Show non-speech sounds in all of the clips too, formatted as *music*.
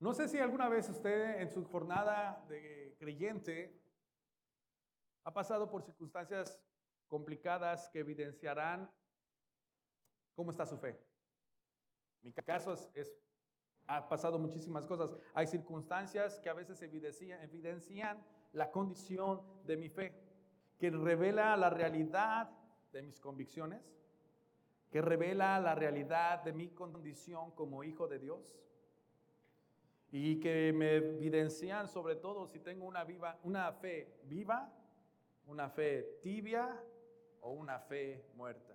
No sé si alguna vez usted en su jornada de creyente ha pasado por circunstancias complicadas que evidenciarán cómo está su fe. Mi caso es, ha pasado muchísimas cosas. Hay circunstancias que a veces evidencian la condición de mi fe, que revela la realidad de mis convicciones, que revela la realidad de mi condición como hijo de Dios y que me evidencian sobre todo si tengo una, fe viva, una fe tibia o una fe muerta.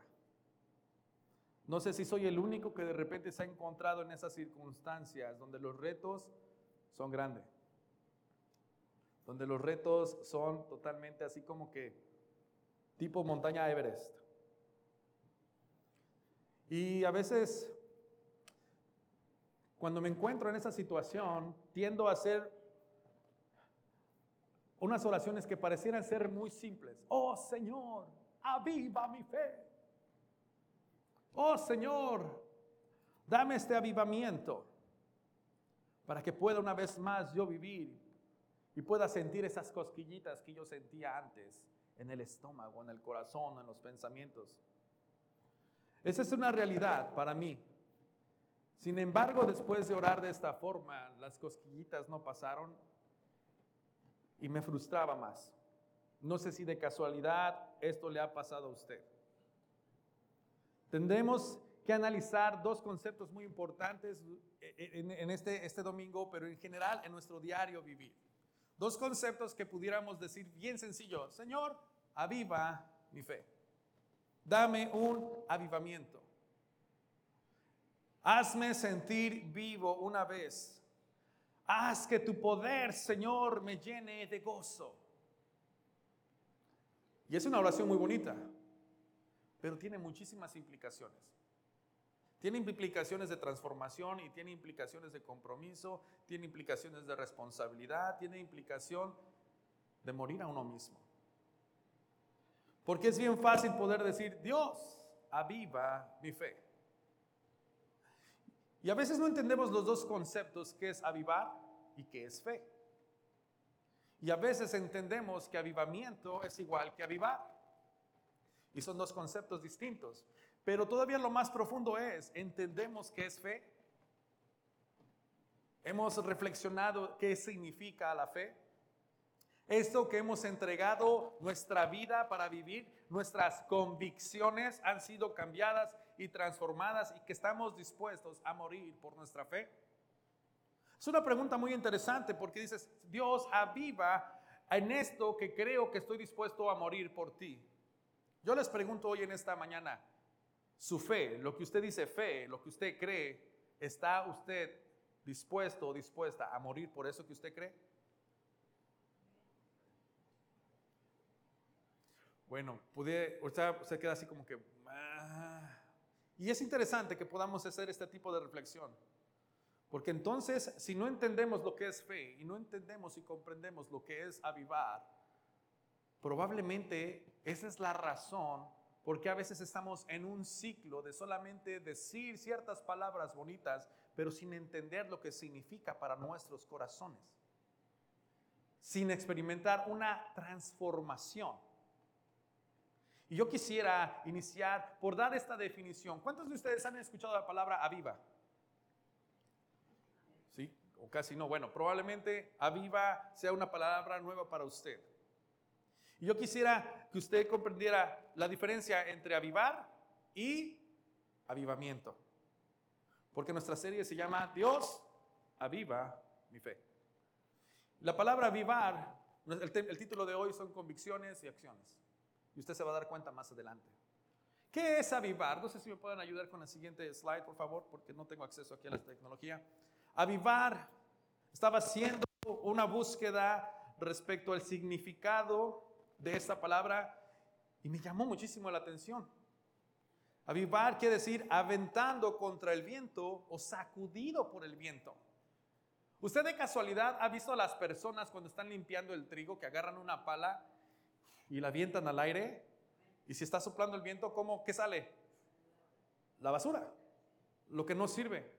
No sé si soy el único que de repente se ha encontrado en esas circunstancias donde los retos son grandes, donde los retos son totalmente así como que tipo montaña Everest. Y a veces, cuando me encuentro en esa situación, tiendo a hacer unas oraciones que parecieran ser muy simples. Oh Señor, aviva mi fe. Oh Señor, dame este avivamiento para que pueda una vez más yo vivir y pueda sentir esas cosquillitas que yo sentía antes en el estómago, en el corazón, en los pensamientos. Esa es una realidad para mí. Sin embargo, después de orar de esta forma, las cosquillitas no pasaron y me frustraba más. No sé si de casualidad esto le ha pasado a usted. Tendremos que analizar dos conceptos muy importantes en, este, este domingo, pero en general en nuestro diario vivir. Dos conceptos que pudiéramos decir bien sencillo. Señor, aviva mi fe. Dame un avivamiento. Hazme sentir vivo una vez. Haz que tu poder, Señor, me llene de gozo. Y es una oración muy bonita, pero tiene muchísimas implicaciones. Tiene implicaciones de transformación y tiene implicaciones de compromiso, tiene implicaciones de responsabilidad, tiene implicación de morir a uno mismo. Porque es bien fácil poder decir, Dios, aviva mi fe. Y a veces no entendemos los dos conceptos, que es avivar y que es fe. Y a veces entendemos que avivamiento es igual que avivar. Y son dos conceptos distintos. Pero todavía lo más profundo es, ¿entendemos qué es fe? ¿Hemos reflexionado qué significa la fe? Esto que hemos entregado nuestra vida para vivir, nuestras convicciones han sido cambiadas y transformadas y que estamos dispuestos a morir por nuestra fe. Es una pregunta muy interesante porque dices, Dios aviva en esto que creo que estoy dispuesto a morir por ti. Yo les pregunto hoy en esta mañana, su fe, lo que usted dice fe, lo que usted cree, ¿está usted dispuesto o dispuesta a morir por eso que usted cree? Bueno, pude, sea, se queda así como que... Y es interesante que podamos hacer este tipo de reflexión. Porque entonces, si no entendemos lo que es fe y no entendemos y comprendemos lo que es avivar, probablemente esa es la razón por qué a veces estamos en un ciclo de solamente decir ciertas palabras bonitas, pero sin entender lo que significa para nuestros corazones. Sin experimentar una transformación. Y yo quisiera iniciar por dar esta definición. ¿Cuántos de ustedes han escuchado la palabra aviva? ¿Sí? O casi no. Bueno, probablemente aviva sea una palabra nueva para usted. Y yo quisiera que usted comprendiera la diferencia entre avivar y avivamiento. Porque nuestra serie se llama Dios aviva mi fe. La palabra avivar, el, el título de hoy son convicciones y acciones. Y usted se va a dar cuenta más adelante. ¿Qué es avivar? No sé si me pueden ayudar con el siguiente slide, por favor, porque no tengo acceso aquí a la tecnología. Avivar estaba haciendo una búsqueda respecto al significado de esta palabra y me llamó muchísimo la atención. Avivar quiere decir aventando contra el viento o sacudido por el viento. ¿Usted de casualidad ha visto a las personas cuando están limpiando el trigo que agarran una pala y la avientan al aire. Y si está soplando el viento, ¿cómo? ¿Qué sale? La basura, lo que no sirve.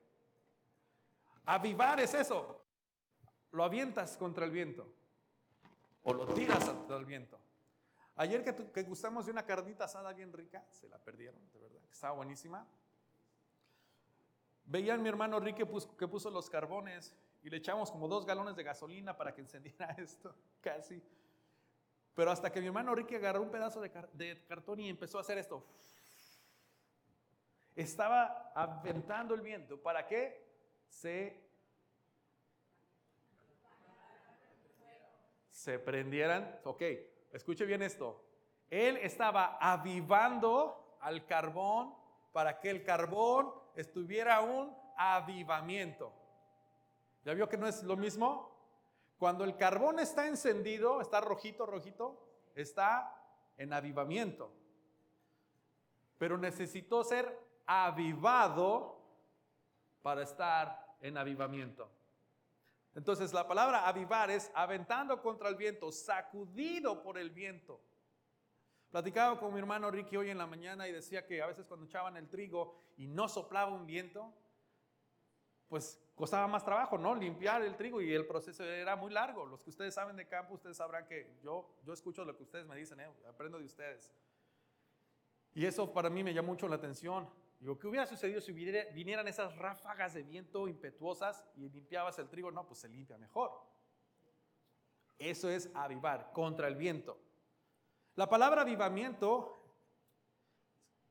Avivar es eso. Lo avientas contra el viento o lo tiras contra el viento. Ayer que, que, gustamos de una carnita asada bien rica, se la perdieron, de verdad, estaba buenísima. Veían mi hermano Rick que puso los carbones y le echamos como dos galones de gasolina para que encendiera *laughs* esto, casi. Pero hasta que mi hermano Ricky agarró un pedazo de, cartón y empezó a hacer esto. Estaba aventando el viento para que se, se prendieran. Ok, escuche bien esto. Él estaba avivando al carbón para que el carbón estuviera un avivamiento. ¿Ya vio que no es lo mismo? Cuando el carbón está encendido, está rojito, rojito, está en avivamiento. Pero necesitó ser avivado para estar en avivamiento. Entonces la palabra avivar es aventando contra el viento, sacudido por el viento. Platicaba con mi hermano Ricky hoy en la mañana y decía que a veces cuando echaban el trigo y no soplaba un viento, pues costaba más trabajo, ¿no? Limpiar el trigo y el proceso era muy largo. Los que ustedes saben de campo, ustedes sabrán que yo, yo escucho lo que ustedes me dicen, ¿eh? aprendo de ustedes. Y eso para mí me llama mucho la atención. Digo, ¿qué hubiera sucedido si vinieran esas ráfagas de viento impetuosas y limpiabas el trigo? No, pues se limpia mejor. Eso es avivar, contra el viento. La palabra avivamiento,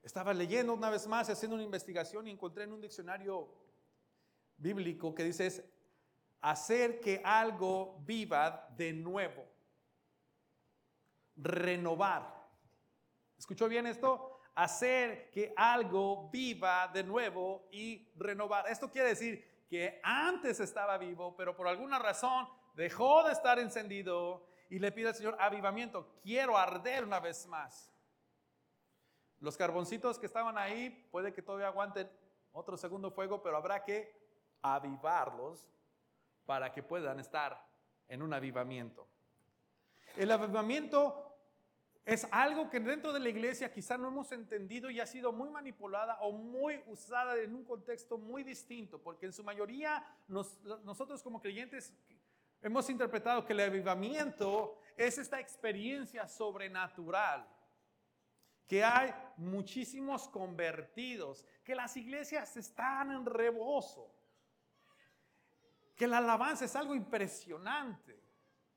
estaba leyendo una vez más, haciendo una investigación y encontré en un diccionario bíblico que dice es hacer que algo viva de nuevo. Renovar. ¿Escuchó bien esto? Hacer que algo viva de nuevo y renovar. Esto quiere decir que antes estaba vivo, pero por alguna razón dejó de estar encendido y le pide al Señor avivamiento. Quiero arder una vez más. Los carboncitos que estaban ahí puede que todavía aguanten otro segundo fuego, pero habrá que avivarlos para que puedan estar en un avivamiento. El avivamiento es algo que dentro de la iglesia quizá no hemos entendido y ha sido muy manipulada o muy usada en un contexto muy distinto, porque en su mayoría nosotros como creyentes hemos interpretado que el avivamiento es esta experiencia sobrenatural, que hay muchísimos convertidos, que las iglesias están en rebozo que la alabanza es algo impresionante,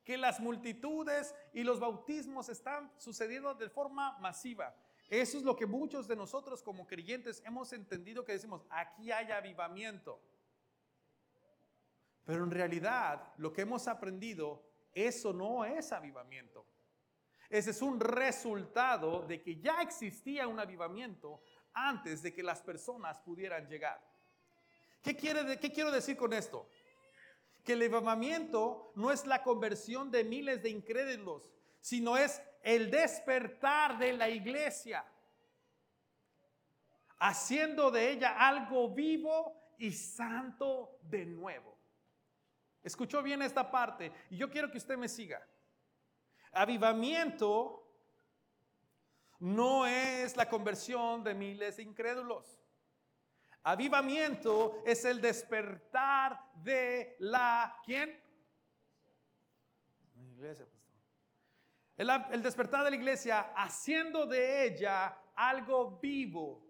que las multitudes y los bautismos están sucediendo de forma masiva. Eso es lo que muchos de nosotros como creyentes hemos entendido que decimos, aquí hay avivamiento. Pero en realidad lo que hemos aprendido, eso no es avivamiento. Ese es un resultado de que ya existía un avivamiento antes de que las personas pudieran llegar. ¿Qué, qué quiero decir con esto? Que el avivamiento no es la conversión de miles de incrédulos, sino es el despertar de la iglesia, haciendo de ella algo vivo y santo de nuevo. Escuchó bien esta parte y yo quiero que usted me siga. Avivamiento no es la conversión de miles de incrédulos. Avivamiento es el despertar de la ¿quién? Iglesia, el, el despertar de la iglesia haciendo de ella algo vivo,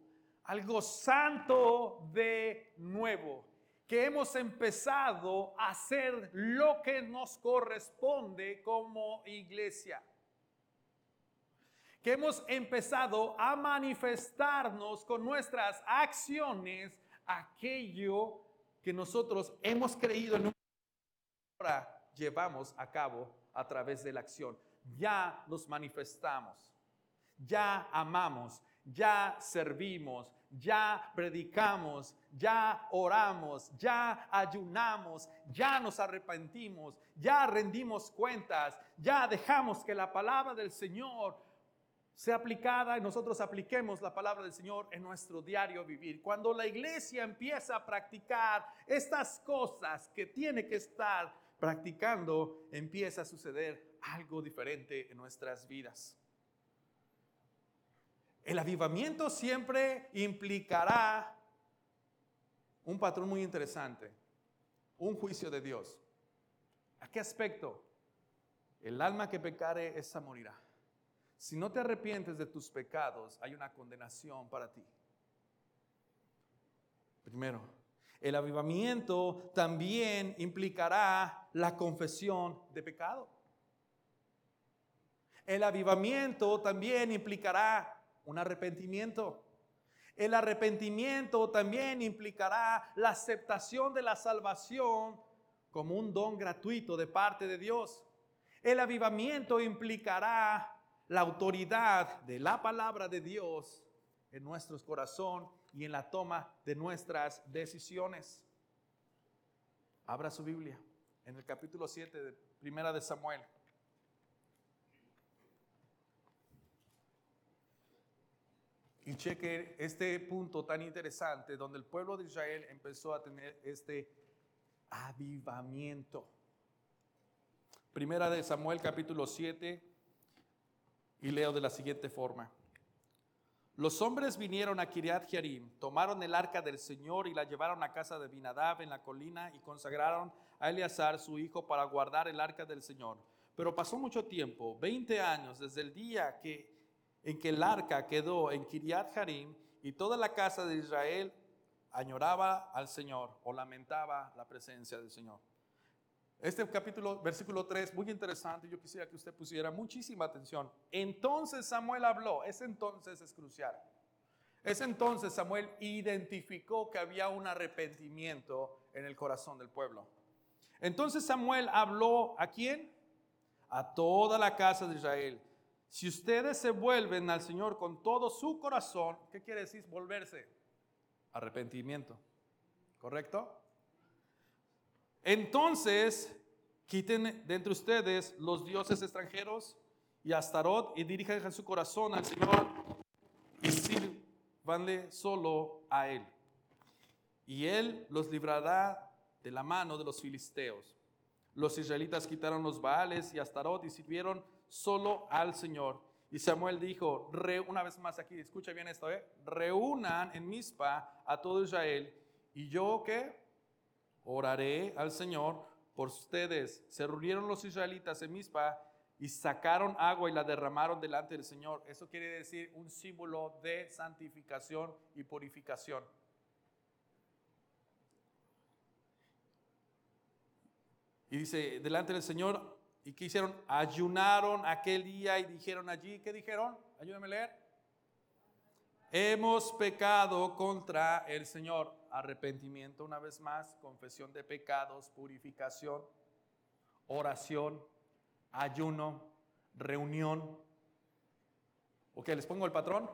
algo santo de nuevo, que hemos empezado a hacer lo que nos corresponde como iglesia que hemos empezado a manifestarnos con nuestras acciones aquello que nosotros hemos creído en un ahora llevamos a cabo a través de la acción. Ya nos manifestamos, ya amamos, ya servimos, ya predicamos, ya oramos, ya ayunamos, ya nos arrepentimos, ya rendimos cuentas, ya dejamos que la palabra del Señor sea aplicada y nosotros apliquemos la palabra del Señor en nuestro diario vivir. Cuando la iglesia empieza a practicar estas cosas que tiene que estar practicando, empieza a suceder algo diferente en nuestras vidas. El avivamiento siempre implicará un patrón muy interesante. un juicio de Dios. ¿A qué aspecto? El alma que pecare, esa morirá. Si no te arrepientes de tus pecados, hay una condenación para ti. Primero, el avivamiento también implicará la confesión de pecado. El avivamiento también implicará un arrepentimiento. El arrepentimiento también implicará la aceptación de la salvación como un don gratuito de parte de Dios. El avivamiento implicará la autoridad de la palabra de Dios en nuestros corazones y en la toma de nuestras decisiones. Abra su Biblia en el capítulo 7 de Primera de Samuel. Y cheque este punto tan interesante donde el pueblo de Israel empezó a tener este avivamiento. Primera de Samuel capítulo 7 y leo de la siguiente forma. Los hombres vinieron a Kiriat Jearim, tomaron el arca del Señor y la llevaron a casa de Binadab en la colina y consagraron a Eleazar su hijo para guardar el arca del Señor. Pero pasó mucho tiempo, 20 años desde el día en que el arca quedó en Kiriat Jearim y toda la casa de Israel añoraba al Señor o lamentaba la presencia del Señor. Este capítulo, versículo 3, muy interesante, yo quisiera que usted pusiera muchísima atención. Entonces Samuel habló, ese entonces es crucial. Ese entonces Samuel identificó que había un arrepentimiento en el corazón del pueblo. Entonces Samuel habló a quién? A toda la casa de Israel. Si ustedes se vuelven al Señor con todo su corazón, ¿qué quiere decir volverse? Arrepentimiento. ¿Correcto? Entonces, quiten de entre ustedes los dioses extranjeros y Astarot y dirijan su corazón al Señor y sirvanle solo a Él. Y Él los librará de la mano de los filisteos. Los israelitas quitaron los Baales y Astarot y sirvieron solo al Señor. Y Samuel dijo, una vez más aquí, escucha bien esto, ¿eh? reúnan en Mispa a todo Israel. Y yo que oraré al Señor por ustedes. Se reunieron los israelitas en Mispa y sacaron agua y la derramaron delante del Señor. Eso quiere decir un símbolo de santificación y purificación. Y dice, delante del Señor ¿Y qué hicieron? Ayunaron aquel día y dijeron allí, ¿qué dijeron? Ayúdame a leer. Hemos pecado contra el Señor. Arrepentimiento una vez más, confesión de pecados, purificación, oración, ayuno, reunión. Ok, les pongo el patrón.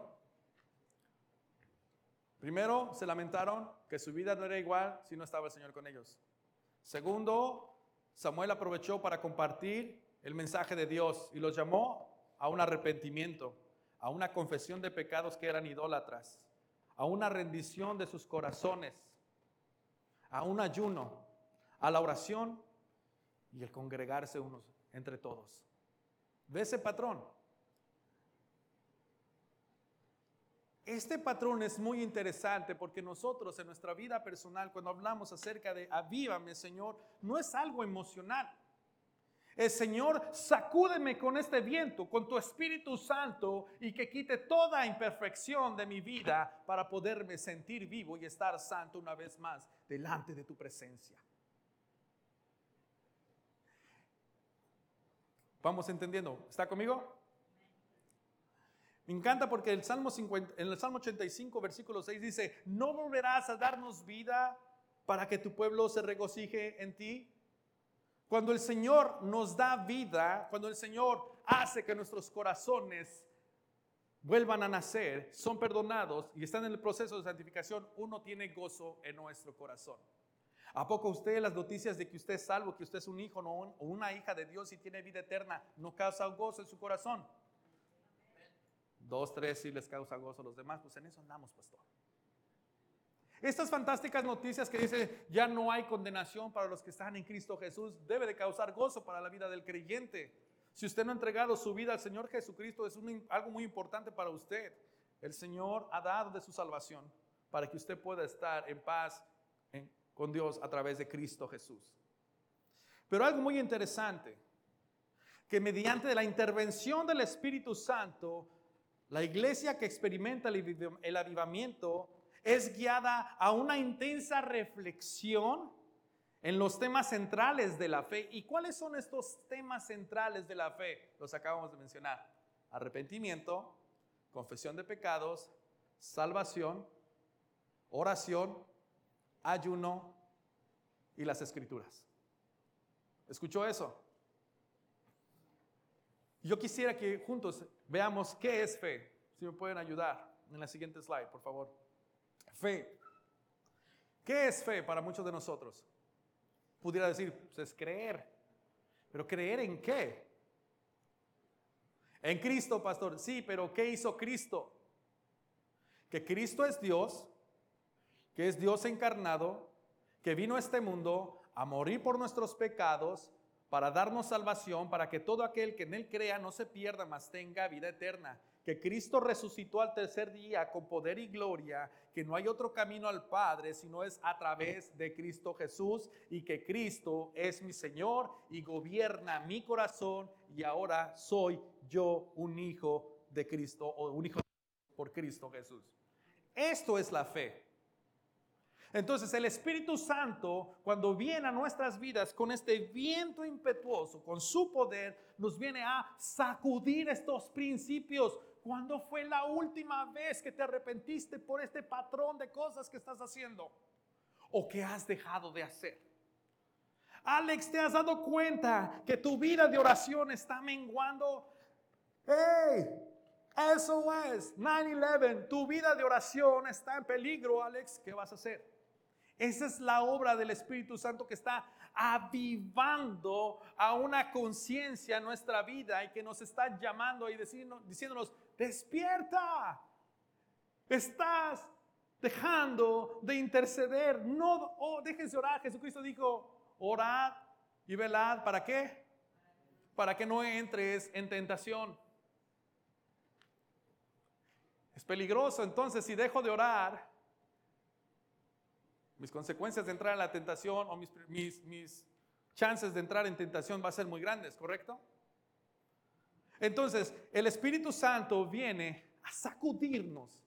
Primero, se lamentaron que su vida no era igual si no estaba el Señor con ellos. Segundo, Samuel aprovechó para compartir el mensaje de Dios y los llamó a un arrepentimiento, a una confesión de pecados que eran idólatras, a una rendición de sus corazones, a un ayuno, a la oración y el congregarse unos entre todos. ¿Ve ese patrón? Este patrón es muy interesante porque nosotros en nuestra vida personal, cuando hablamos acerca de avívame, Señor, no es algo emocional. El Señor, sacúdeme con este viento, con tu Espíritu Santo y que quite toda imperfección de mi vida para poderme sentir vivo y estar santo una vez más delante de tu presencia. Vamos entendiendo. ¿Está conmigo? Me encanta porque el Salmo en el Salmo 85, versículo 6 dice, ¿no volverás a darnos vida para que tu pueblo se regocije en ti? Cuando el Señor nos da vida, cuando el Señor hace que nuestros corazones vuelvan a nacer, son perdonados y están en el proceso de santificación, uno tiene gozo en nuestro corazón. ¿A poco usted las noticias de que usted es salvo, que usted es un hijo o una hija de Dios y tiene vida eterna, no causa gozo en su corazón? Dos, tres sí les causa gozo a los demás, pues en eso andamos, pastor. Estas fantásticas noticias que dice ya no hay condenación para los que están en Cristo Jesús, debe de causar gozo para la vida del creyente. Si usted no ha entregado su vida al Señor Jesucristo, es algo muy importante para usted. El Señor ha dado de su salvación para que usted pueda estar en paz con Dios a través de Cristo Jesús. Pero algo muy interesante, que mediante la intervención del Espíritu Santo, la iglesia que experimenta el avivamiento es guiada a una intensa reflexión en los temas centrales de la fe. ¿Y cuáles son estos temas centrales de la fe? Los acabamos de mencionar. Arrepentimiento, confesión de pecados, salvación, oración, ayuno y las escrituras. ¿Escuchó eso? Yo quisiera que juntos veamos qué es fe. Si me pueden ayudar en la siguiente slide, por favor. Fe. ¿Qué es fe para muchos de nosotros? Pudiera decir, pues es creer. Pero creer en qué? En Cristo, pastor. Sí, pero ¿qué hizo Cristo? Que Cristo es Dios, que es Dios encarnado, que vino a este mundo a morir por nuestros pecados, para darnos salvación, para que todo aquel que en Él crea no se pierda, mas tenga vida eterna. Que Cristo resucitó al tercer día con poder y gloria, que no hay otro camino al Padre sino es a través de Cristo Jesús y que Cristo es mi Señor y gobierna mi corazón y ahora soy yo un hijo de Cristo o un hijo por Cristo Jesús. Esto es la fe. Entonces el Espíritu Santo, cuando viene a nuestras vidas con este viento impetuoso, con su poder, nos viene a sacudir estos principios. ¿Cuándo fue la última vez que te arrepentiste por este patrón de cosas que estás haciendo? ¿O que has dejado de hacer? Alex, ¿te has dado cuenta que tu vida de oración está menguando? ¡Hey! Eso es 9-11. Tu vida de oración está en peligro, Alex. ¿Qué vas a hacer? Esa es la obra del Espíritu Santo que está avivando a una conciencia en nuestra vida y que nos está llamando y diciéndonos, despierta, estás dejando de interceder, no oh, de orar. Jesucristo dijo, orad y velad, ¿para qué? Para que no entres en tentación. Es peligroso entonces si dejo de orar mis consecuencias de entrar en la tentación o mis, mis, chances de entrar en tentación va a ser muy grandes, ¿correcto? Entonces, el Espíritu Santo viene a sacudirnos,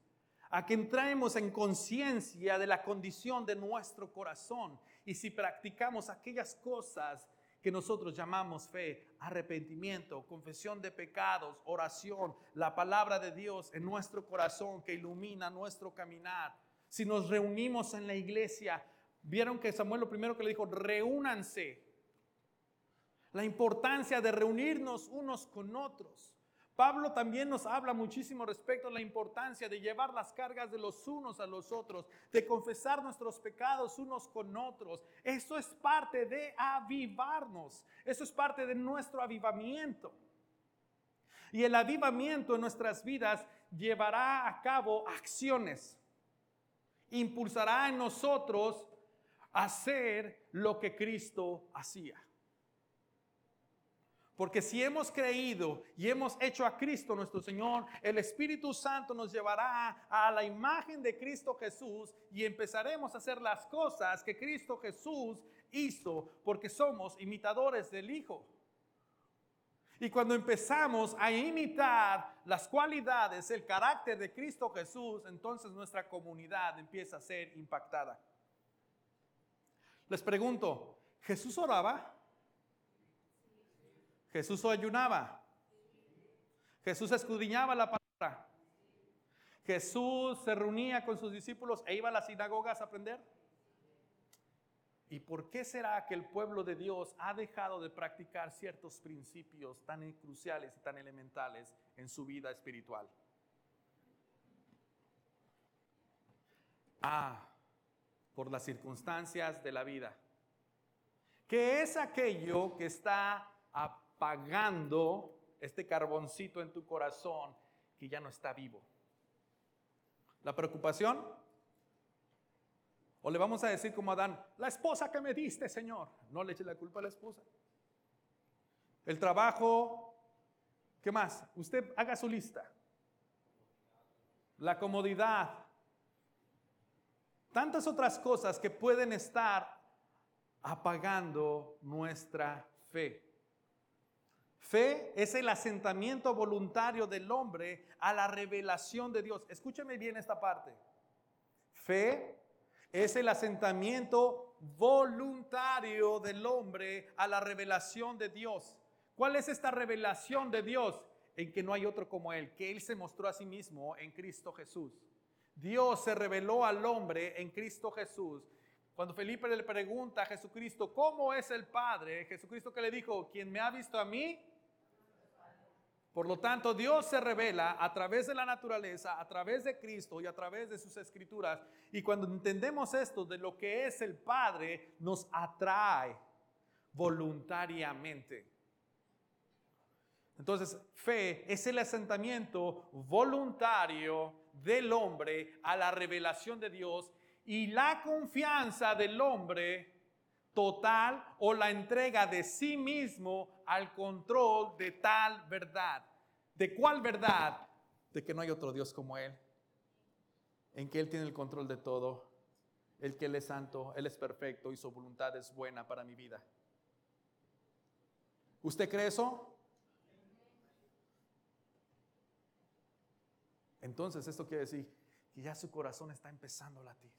a que entremos en conciencia de la condición de nuestro corazón. Y si practicamos aquellas cosas que nosotros llamamos fe, arrepentimiento, confesión de pecados, oración, la palabra de Dios en nuestro corazón que ilumina nuestro caminar, si nos reunimos en la iglesia, vieron que Samuel lo primero que le dijo, reúnanse. La importancia de reunirnos unos con otros. Pablo también nos habla muchísimo respecto a la importancia de llevar las cargas de los unos a los otros, de confesar nuestros pecados unos con otros. Eso es parte de avivarnos, eso es parte de nuestro avivamiento. Y el avivamiento en nuestras vidas llevará a cabo acciones impulsará en nosotros hacer lo que Cristo hacía. Porque si hemos creído y hemos hecho a Cristo nuestro Señor, el Espíritu Santo nos llevará a la imagen de Cristo Jesús y empezaremos a hacer las cosas que Cristo Jesús hizo porque somos imitadores del Hijo. Y cuando empezamos a imitar las cualidades, el carácter de Cristo Jesús, entonces nuestra comunidad empieza a ser impactada. Les pregunto, ¿Jesús oraba? ¿Jesús ayunaba? ¿Jesús escudriñaba la palabra? ¿Jesús se reunía con sus discípulos e iba a las sinagogas a aprender? ¿Y por qué será que el pueblo de Dios ha dejado de practicar ciertos principios tan cruciales y tan elementales en su vida espiritual? Ah, por las circunstancias de la vida. ¿Qué es aquello que está apagando este carboncito en tu corazón que ya no está vivo? ¿La preocupación? O le vamos a decir como Adán, la esposa que me diste, Señor. No le eche la culpa a la esposa. El trabajo, ¿qué más? Usted haga su lista. La comodidad. tantas otras cosas que pueden estar apagando nuestra fe. Fe es el asentamiento voluntario del hombre a la revelación de Dios. Escúcheme bien esta parte. Fe es el asentamiento voluntario del hombre a la revelación de Dios. ¿Cuál es esta revelación de Dios? En que no hay otro como Él, que Él se mostró a sí mismo en Cristo Jesús. Dios se reveló al hombre en Cristo Jesús. Cuando Felipe le pregunta a Jesucristo, ¿cómo es el Padre? Jesucristo que le dijo, quien me ha visto a mí, por lo tanto, Dios se revela a través de la naturaleza, a través de Cristo y a través de sus escrituras. Y cuando entendemos esto de lo que es el Padre, nos atrae voluntariamente. Entonces, fe es el asentamiento voluntario del hombre a la revelación de Dios y la confianza del hombre total o la entrega de sí mismo al control de tal verdad. ¿De cuál verdad? De que no hay otro Dios como Él. En que Él tiene el control de todo. El que Él es santo, Él es perfecto y su voluntad es buena para mi vida. ¿Usted cree eso? Entonces esto quiere decir que ya su corazón está empezando a latir.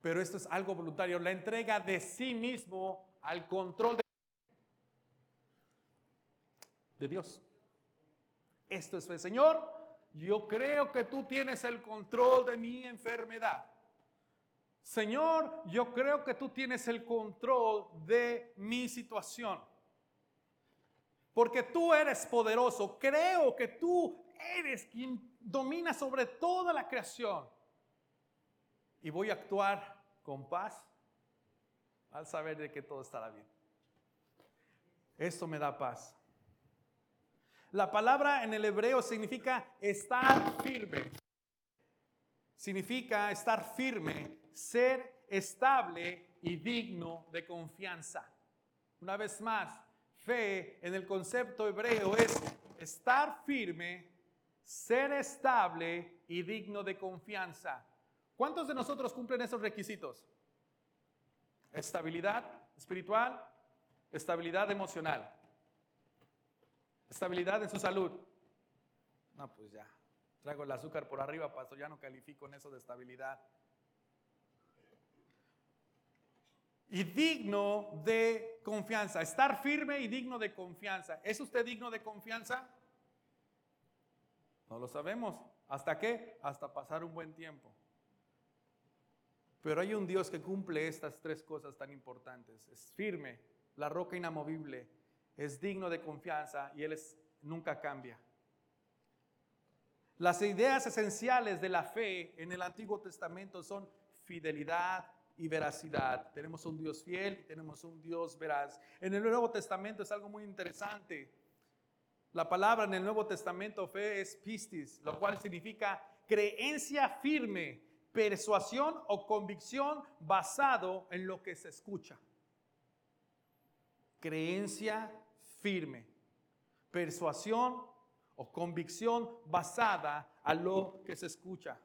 Pero esto es algo voluntario, la entrega de sí mismo al control de, Dios. Esto es, Señor, yo creo que tú tienes el control de mi enfermedad. Señor, yo creo que tú tienes el control de mi situación. Porque tú eres poderoso. Creo que tú eres quien domina sobre toda la creación y voy a actuar con paz al saber de que todo estará bien. Esto me da paz. La palabra en el hebreo significa estar firme. Significa estar firme, ser estable y digno de confianza. Una vez más, fe en el concepto hebreo es estar firme, ser estable y digno de confianza. ¿Cuántos de nosotros cumplen esos requisitos? Estabilidad espiritual, estabilidad emocional, estabilidad en su salud. No, pues ya, traigo el azúcar por arriba, pastor, ya no califico en eso de estabilidad. Y digno de confianza, estar firme y digno de confianza. ¿Es usted digno de confianza? No lo sabemos. ¿Hasta qué? Hasta pasar un buen tiempo. Pero hay un Dios que cumple estas tres cosas tan importantes. Es firme, la roca inamovible, es digno de confianza y Él nunca cambia. Las ideas esenciales de la fe en el Antiguo Testamento son fidelidad y veracidad. Tenemos un Dios fiel y tenemos un Dios veraz. En el Nuevo Testamento es algo muy interesante. La palabra en el Nuevo Testamento fe es pistis, lo cual significa creencia firme persuasión o convicción basado en lo que se escucha. Creencia firme, persuasión o convicción basada a lo que se escucha.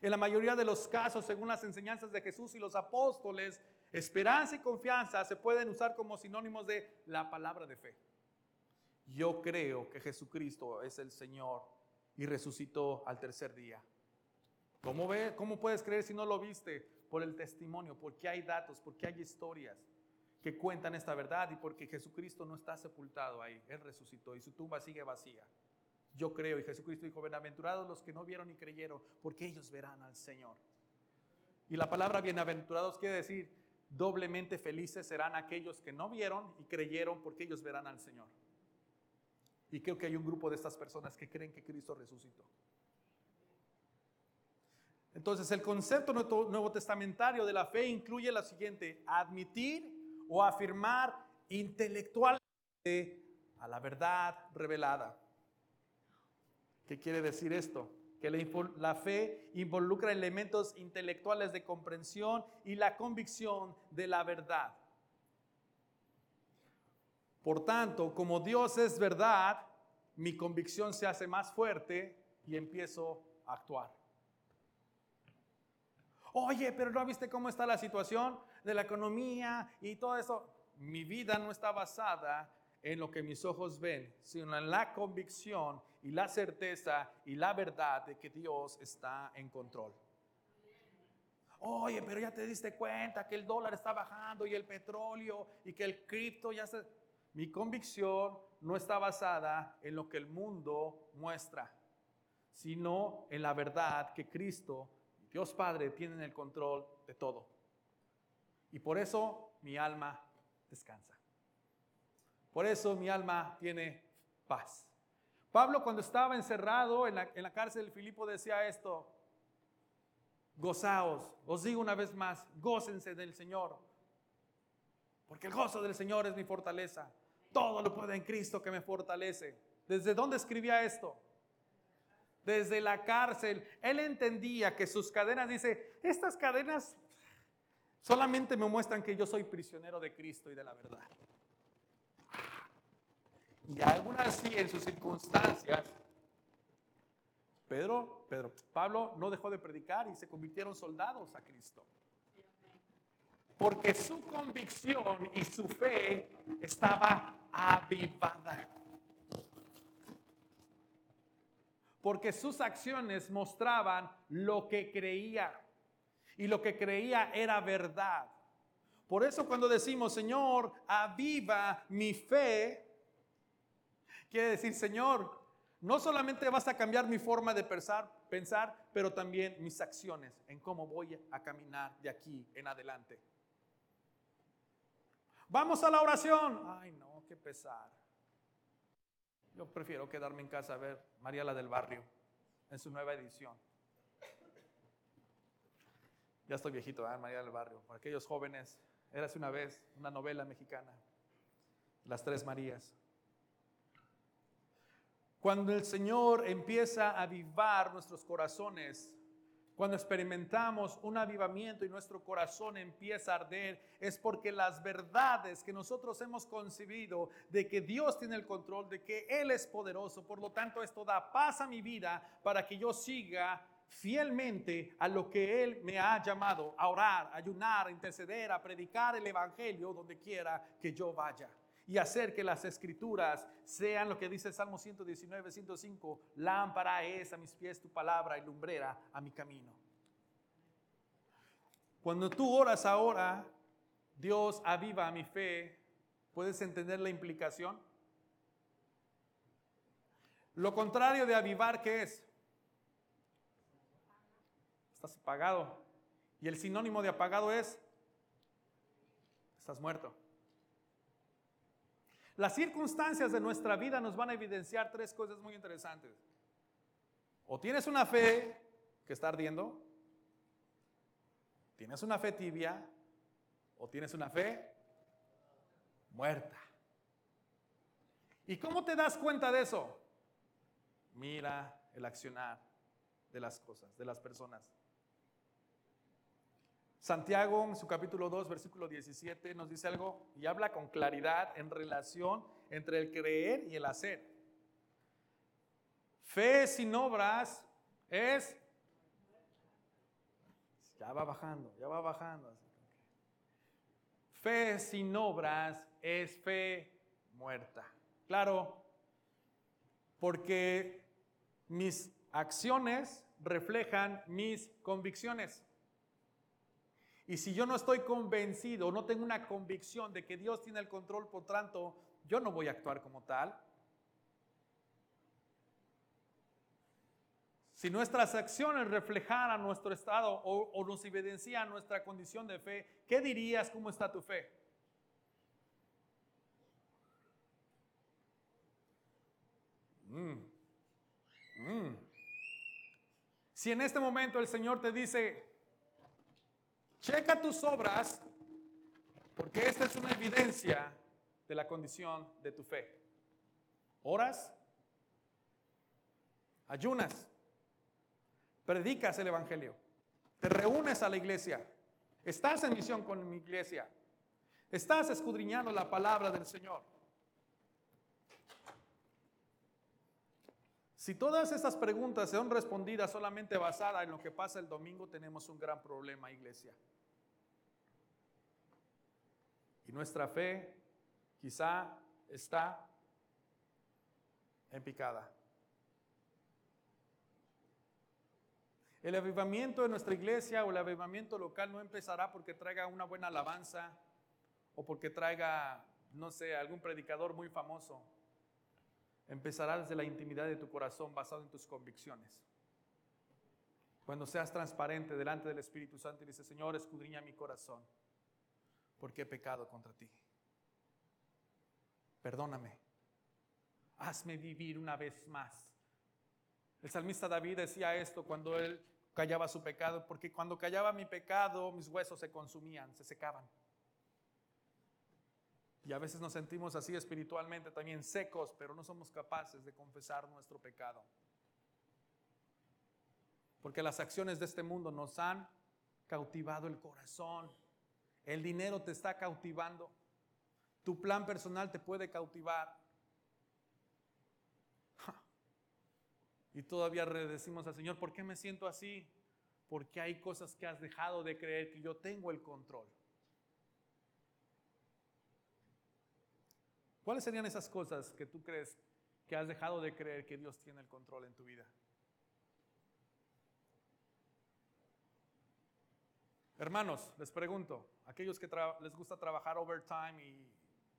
En la mayoría de los casos, según las enseñanzas de Jesús y los apóstoles, esperanza y confianza se pueden usar como sinónimos de la palabra de fe. Yo creo que Jesucristo es el Señor y resucitó al tercer día. ¿Cómo, ve, ¿Cómo puedes creer si no lo viste? Por el testimonio, porque hay datos, porque hay historias que cuentan esta verdad y porque Jesucristo no está sepultado ahí, Él resucitó y su tumba sigue vacía. Yo creo y Jesucristo dijo, bienaventurados los que no vieron y creyeron, porque ellos verán al Señor. Y la palabra bienaventurados quiere decir, doblemente felices serán aquellos que no vieron y creyeron, porque ellos verán al Señor. Y creo que hay un grupo de estas personas que creen que Cristo resucitó. Entonces, el concepto nuevo testamentario de la fe incluye la siguiente, admitir o afirmar intelectualmente a la verdad revelada. ¿Qué quiere decir esto? Que la, fe involucra elementos intelectuales de comprensión y la convicción de la verdad. Por tanto, como Dios es verdad, mi convicción se hace más fuerte y empiezo a actuar. Oye, pero no viste cómo está la situación de la economía y todo eso. Mi vida no está basada en lo que mis ojos ven, sino en la convicción y la certeza y la verdad de que Dios está en control. Oye, pero ya te diste cuenta que el dólar está bajando y el petróleo y que el cripto ya se... Mi convicción no está basada en lo que el mundo muestra, sino en la verdad que Cristo, Dios Padre, tiene el control de todo. Y por eso mi alma descansa. Por eso mi alma tiene paz. Pablo cuando estaba encerrado en la, en la cárcel de Filipo decía esto, gozaos, os digo una vez más, gócense del Señor, porque el gozo del Señor es mi fortaleza. Todo lo puede en Cristo que me fortalece. ¿Desde dónde escribía esto? Desde la cárcel. Él entendía que sus cadenas, dice, estas cadenas solamente me muestran que yo soy prisionero de Cristo y de la verdad. Y aún así, en sus circunstancias, Pedro, Pedro, Pablo no dejó de predicar y se convirtieron soldados a Cristo. Porque su convicción y su fe estaba avivada. Porque sus acciones mostraban lo que creía. Y lo que creía era verdad. Por eso cuando decimos, Señor, aviva mi fe, quiere decir, Señor, no solamente vas a cambiar mi forma de pensar, pensar, pero también mis acciones en cómo voy a caminar de aquí en adelante. Vamos a la oración. Ay, no, qué pesar. Yo prefiero quedarme en casa a ver María la del Barrio en su nueva edición. Ya estoy viejito, ¿eh? María del Barrio. Para aquellos jóvenes, érase una vez una novela mexicana, Las Tres Marías. Cuando el Señor empieza a avivar nuestros corazones, cuando experimentamos un avivamiento y nuestro corazón empieza a arder, es porque las verdades que nosotros hemos concebido de que Dios tiene el control, de que Él es poderoso, por lo tanto esto da paz a mi vida para que yo siga fielmente a lo que Él me ha llamado, a orar, a ayunar, a interceder, a predicar el Evangelio donde quiera que yo vaya y hacer que las escrituras sean lo que dice Salmo 119, 105, lámpara es a mis pies tu palabra y lumbrera a mi camino. Cuando tú oras ahora, Dios aviva mi fe, ¿puedes entender la implicación? Lo contrario de avivar, ¿qué es? Estás apagado. Y el sinónimo de apagado es, estás muerto. Las circunstancias de nuestra vida nos van a evidenciar tres cosas muy interesantes. O tienes una fe que está ardiendo, tienes una fe tibia, o tienes una fe muerta. ¿Y cómo te das cuenta de eso? Mira el accionar de las cosas, de las personas. Santiago en su capítulo 2, versículo 17 nos dice algo y habla con claridad en relación entre el creer y el hacer. Fe sin obras es... Ya va bajando, ya va bajando. Fe sin obras es fe muerta. Claro, porque mis acciones reflejan mis convicciones. Y si yo no estoy convencido, no tengo una convicción de que Dios tiene el control, por tanto, yo no voy a actuar como tal. Si nuestras acciones reflejaran nuestro estado o, nos evidencian nuestra condición de fe, ¿qué dirías cómo está tu fe? Mm. Mm. Si en este momento el Señor te dice, Checa tus obras, porque esta es una evidencia de la condición de tu fe. Oras, ayunas, predicas el Evangelio, te reúnes a la iglesia, estás en misión con mi iglesia, estás escudriñando la palabra del Señor. Si todas estas preguntas son respondidas solamente basada en lo que pasa el domingo, tenemos un gran problema, iglesia. Y nuestra fe quizá está en picada. El avivamiento de nuestra iglesia o el avivamiento local no empezará porque traiga una buena alabanza o porque traiga, no sé, algún predicador muy famoso. Empezará desde la intimidad de tu corazón basado en tus convicciones. Cuando seas transparente delante del Espíritu Santo y dices, Señor, escudriña mi corazón, porque he pecado contra ti. Perdóname. Hazme vivir una vez más. El salmista David decía esto cuando él callaba su pecado, porque cuando callaba mi pecado, mis huesos se consumían, se secaban. Y a veces nos sentimos así espiritualmente también secos, pero no somos capaces de confesar nuestro pecado. Porque las acciones de este mundo nos han cautivado el corazón. El dinero te está cautivando. Tu plan personal te puede cautivar. Y todavía decimos al Señor, ¿por qué me siento así? Porque hay cosas que has dejado de creer que yo tengo el control. ¿Cuáles serían esas cosas que tú crees que has dejado de creer que Dios tiene el control en tu vida? Hermanos, les pregunto, aquellos que les gusta trabajar overtime y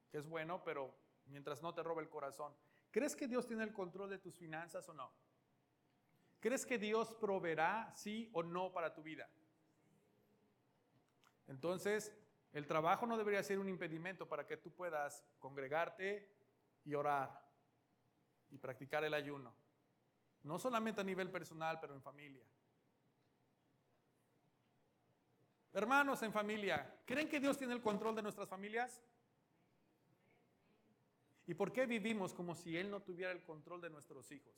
que es bueno, pero mientras no te robe el corazón, ¿crees que Dios tiene el control de tus finanzas o no? ¿Crees que Dios proveerá sí o no para tu vida? Entonces, el trabajo no debería ser un impedimento para que tú puedas congregarte y orar y practicar el ayuno. No solamente a nivel personal, pero en familia. Hermanos en familia, ¿creen que Dios tiene el control de nuestras familias? ¿Y por qué vivimos como si Él no tuviera el control de nuestros hijos?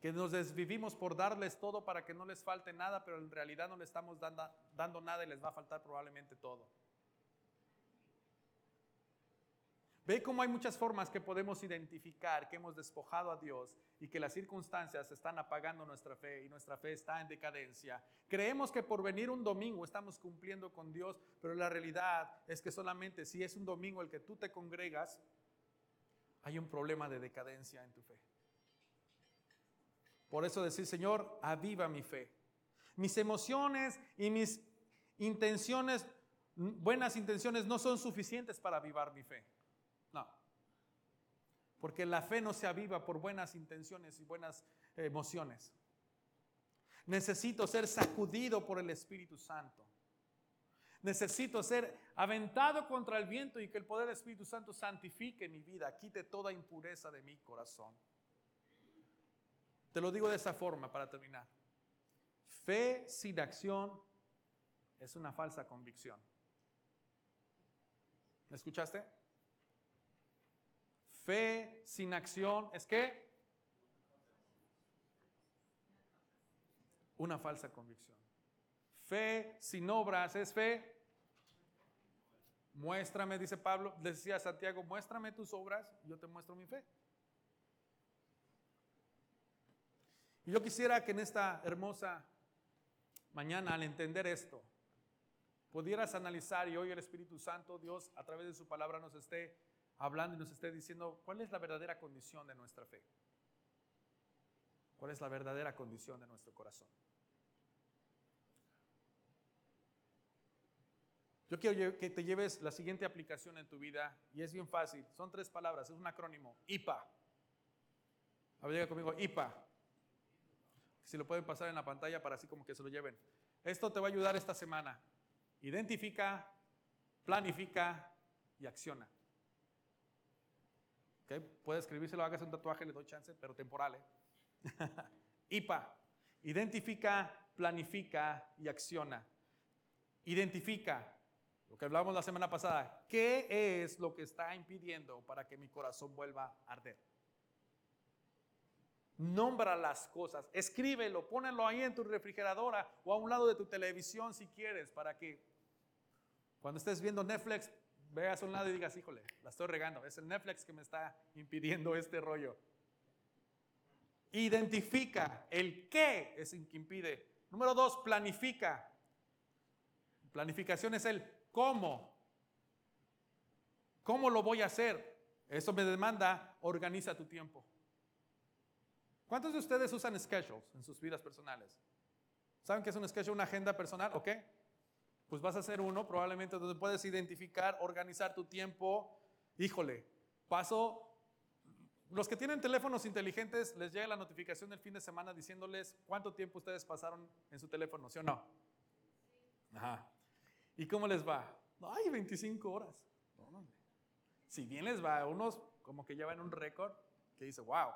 Que nos desvivimos por darles todo para que no les falte nada, pero en realidad no les estamos dando, dando nada y les va a faltar probablemente todo. Ve cómo hay muchas formas que podemos identificar que hemos despojado a Dios y que las circunstancias están apagando nuestra fe y nuestra fe está en decadencia. Creemos que por venir un domingo estamos cumpliendo con Dios, pero la realidad es que solamente si es un domingo el que tú te congregas, hay un problema de decadencia en tu fe. Por eso decir, Señor, aviva mi fe. Mis emociones y mis intenciones, buenas intenciones, no son suficientes para avivar mi fe. No. Porque la fe no se aviva por buenas intenciones y buenas emociones. Necesito ser sacudido por el Espíritu Santo. Necesito ser aventado contra el viento y que el poder del Espíritu Santo santifique mi vida, quite toda impureza de mi corazón. Te lo digo de esa forma para terminar. Fe sin acción es una falsa convicción. ¿Me escuchaste? Fe sin acción es qué? Una falsa convicción. Fe sin obras es fe. Muéstrame, dice Pablo, decía Santiago, muéstrame tus obras, yo te muestro mi fe. Y yo quisiera que en esta hermosa mañana, al entender esto, pudieras analizar y hoy el Espíritu Santo, Dios, a través de su palabra nos esté hablando y nos esté diciendo cuál es la verdadera condición de nuestra fe. ¿Cuál es la verdadera condición de nuestro corazón? Yo quiero que te lleves la siguiente aplicación en tu vida y es bien fácil. Son tres palabras, es un acrónimo. IPA. Habla conmigo, IPA si lo pueden pasar en la pantalla para así como que se lo lleven. Esto te va a ayudar esta semana. Identifica, planifica y acciona. ¿Okay? Puede escribírselo, hagas un tatuaje, le doy chance, pero temporal. ¿eh? *laughs* IPA. Identifica, planifica y acciona. Identifica. Lo que hablamos la semana pasada. ¿Qué es lo que está impidiendo para que mi corazón vuelva a arder? Nombra las cosas, escríbelo, ponelo ahí en tu refrigeradora o a un lado de tu televisión si quieres, para que cuando estés viendo Netflix veas a un lado y digas, híjole, la estoy regando, es el Netflix que me está impidiendo este rollo. Identifica. El qué es el que impide. Número dos, planifica. Planificación es el cómo. ¿Cómo lo voy a hacer? Eso me demanda, organiza tu tiempo. ¿Cuántos de ustedes usan schedules en sus vidas personales? ¿Saben qué es un schedule, una agenda personal? ¿Ok? Pues vas a hacer uno probablemente donde puedes identificar, organizar tu tiempo. Híjole, paso los que tienen teléfonos inteligentes les llega la notificación del fin de semana diciéndoles cuánto tiempo ustedes pasaron en su teléfono, ¿sí o no? Ajá. ¿Y cómo les va? Ay, 25 horas. Si bien les va, unos como que llevan un récord que dice, wow.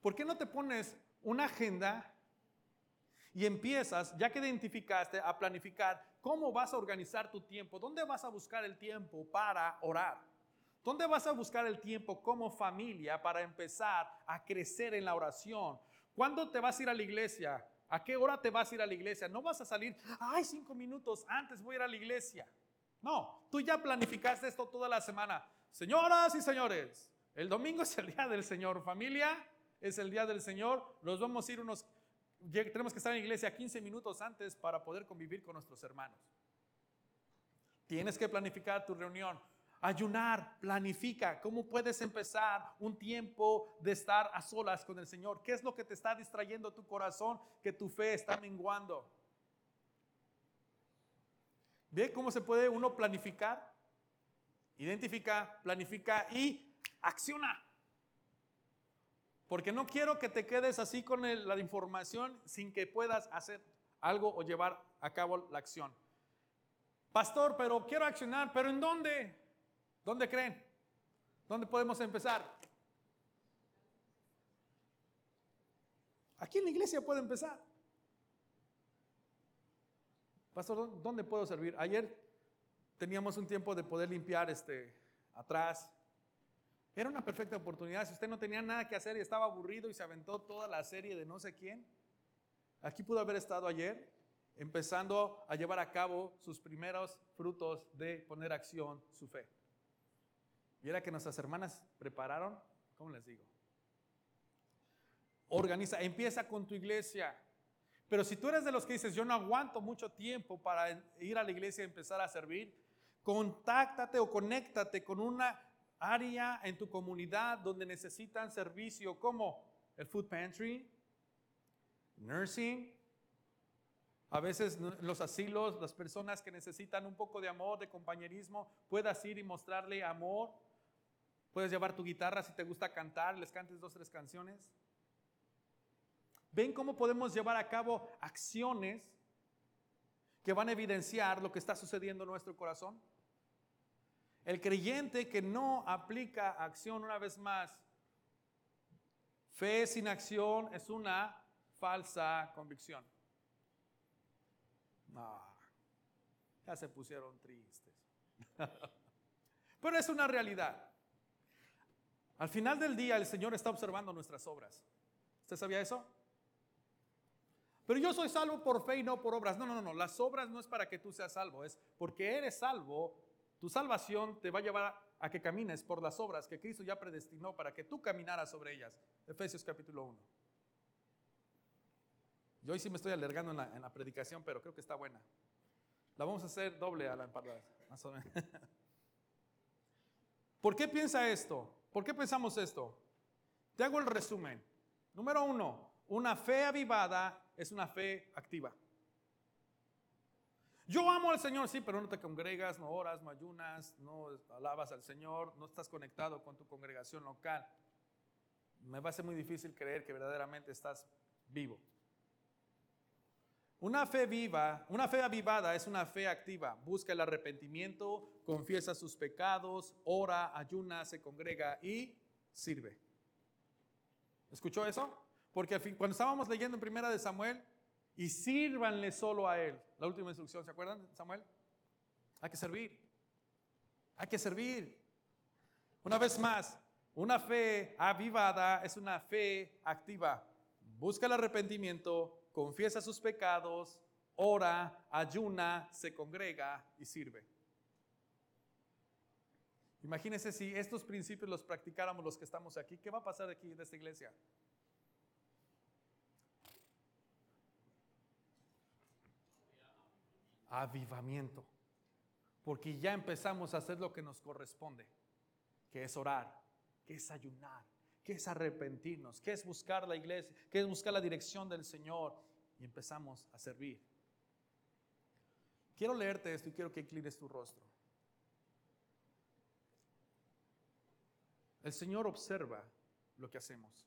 ¿Por qué no te pones una agenda y empiezas, ya que identificaste, a planificar cómo vas a organizar tu tiempo? ¿Dónde vas a buscar el tiempo para orar? ¿Dónde vas a buscar el tiempo como familia para empezar a crecer en la oración? ¿Cuándo te vas a ir a la iglesia? ¿A qué hora te vas a ir a la iglesia? No vas a salir, ay, cinco minutos antes voy a ir a la iglesia. No, tú ya planificaste esto toda la semana. Señoras y señores, el domingo es el día del Señor. Familia, es el día del Señor. Nos vamos a ir unos, tenemos que estar en la iglesia 15 minutos antes para poder convivir con nuestros hermanos. Tienes que planificar tu reunión. Ayunar, planifica cómo puedes empezar un tiempo de estar a solas con el Señor. ¿Qué es lo que te está distrayendo tu corazón que tu fe está menguando? ¿Ve cómo se puede uno planificar? Identifica, planifica y acciona. Porque no quiero que te quedes así con la información sin que puedas hacer algo o llevar a cabo la acción. Pastor, pero quiero accionar, pero ¿en dónde? ¿Dónde creen? ¿Dónde podemos empezar? Aquí en la iglesia puede empezar. Pastor, ¿dónde puedo servir? Ayer teníamos un tiempo de poder limpiar este atrás. Era una perfecta oportunidad. Si usted no tenía nada que hacer y estaba aburrido y se aventó toda la serie de no sé quién, aquí pudo haber estado ayer empezando a llevar a cabo sus primeros frutos de poner acción su fe. Y era que nuestras hermanas prepararon, ¿cómo les digo? Organiza, empieza con tu iglesia. Pero si tú eres de los que dices, yo no aguanto mucho tiempo para ir a la iglesia y empezar a servir, contáctate o conéctate con una área en tu comunidad donde necesitan servicio como el food pantry, nursing, a veces los asilos, las personas que necesitan un poco de amor, de compañerismo, puedas ir y mostrarle amor. Puedes llevar tu guitarra si te gusta cantar, les cantes dos, tres canciones. ¿Ven cómo podemos llevar a cabo acciones que van a evidenciar lo que está sucediendo en nuestro corazón? El creyente que no aplica acción una vez más, fe sin acción es una falsa convicción. ya se pusieron tristes. *laughs* Pero es una realidad. Al final del día el Señor está observando nuestras obras. ¿Usted sabía eso? Pero yo soy salvo por fe y no por obras. No, no, no, Las obras no es para que tú seas salvo, es porque eres salvo. Tu salvación te va a llevar a que camines por las obras que Cristo ya predestinó para que tú caminaras sobre ellas. Efesios capítulo 1. Yo hoy sí me estoy alargando en la, predicación, pero creo que está buena. La vamos a hacer doble a la emparada, más o menos. *laughs* ¿Por qué piensa esto? ¿Por qué pensamos esto? Te hago el resumen. Número uno, una fe avivada es una fe activa. Yo amo al Señor, sí, pero no te congregas, no oras, no ayunas, no alabas al Señor, no estás conectado con tu congregación local. Me va a ser muy difícil creer que verdaderamente estás vivo. Una fe viva, una fe avivada es una fe activa. Busca el arrepentimiento, confiesa sus pecados, ora, ayuna, se congrega y sirve. ¿Escuchó eso? Porque cuando estábamos leyendo en primera de Samuel, y sírvanle solo a él. La última instrucción, ¿se acuerdan, Samuel? Hay que servir. Hay que servir. Una vez más, una fe avivada es una fe activa. Busca el arrepentimiento, confiesa sus pecados, ora, ayuna, se congrega y sirve. Imagínense si estos principios los practicáramos los que estamos aquí, ¿qué va a pasar aquí en esta iglesia? Avivamiento. Porque ya empezamos a hacer lo que nos corresponde, que es orar, que es ayunar, que es arrepentirnos, que es buscar la iglesia, que es buscar la dirección del Señor y empezamos a servir. Quiero leerte esto y quiero que inclines tu rostro. El Señor observa lo que hacemos.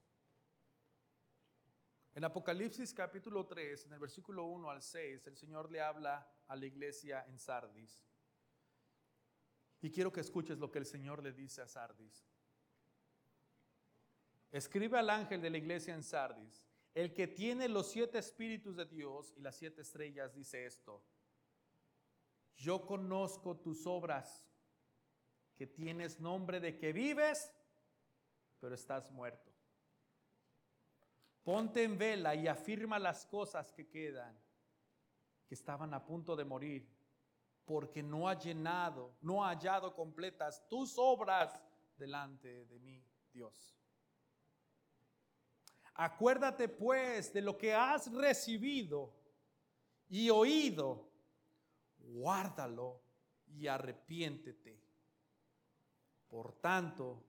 En Apocalipsis capítulo 3, en el versículo 1 al 6, el Señor le habla a la iglesia en Sardis. Y quiero que escuches lo que el Señor le dice a Sardis. Escribe al ángel de la iglesia en Sardis, el que tiene los siete espíritus de Dios y las siete estrellas, dice esto. Yo conozco tus obras, que tienes nombre de que vives, pero estás muerto. Ponte en vela y afirma las cosas que quedan, estaban a punto de morir, porque no ha llenado, no ha hallado completas tus obras delante de mí, Dios. Acuérdate pues de lo que has recibido y oído, guárdalo y arrepiéntete. Por tanto,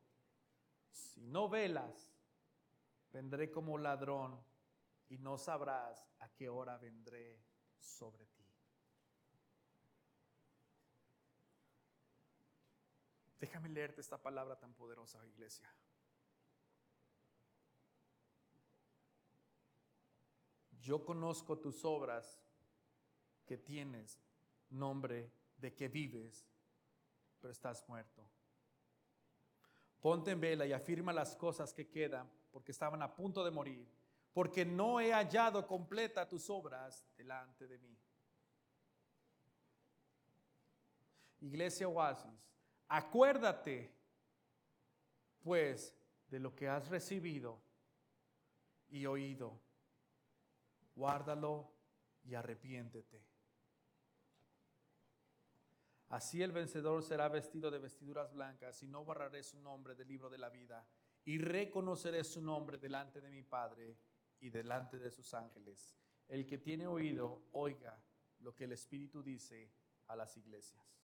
si no velas, vendré como ladrón y no sabrás a qué hora vendré sobre ti. Déjame leerte esta palabra tan poderosa, iglesia. Yo conozco tus obras que tienes nombre de que vives, pero estás muerto. Ponte en vela y afirma las cosas que quedan porque estaban a punto de morir, porque no he hallado completa tus obras delante de mí. Iglesia Oasis, acuérdate pues de lo que has recibido y oído. Guárdalo y arrepiéntete. Así el vencedor será vestido de vestiduras blancas y no borraré su nombre del libro de la vida y reconoceré su nombre delante de mi Padre y delante de sus ángeles. El que tiene oído, oiga lo que el Espíritu dice a las iglesias.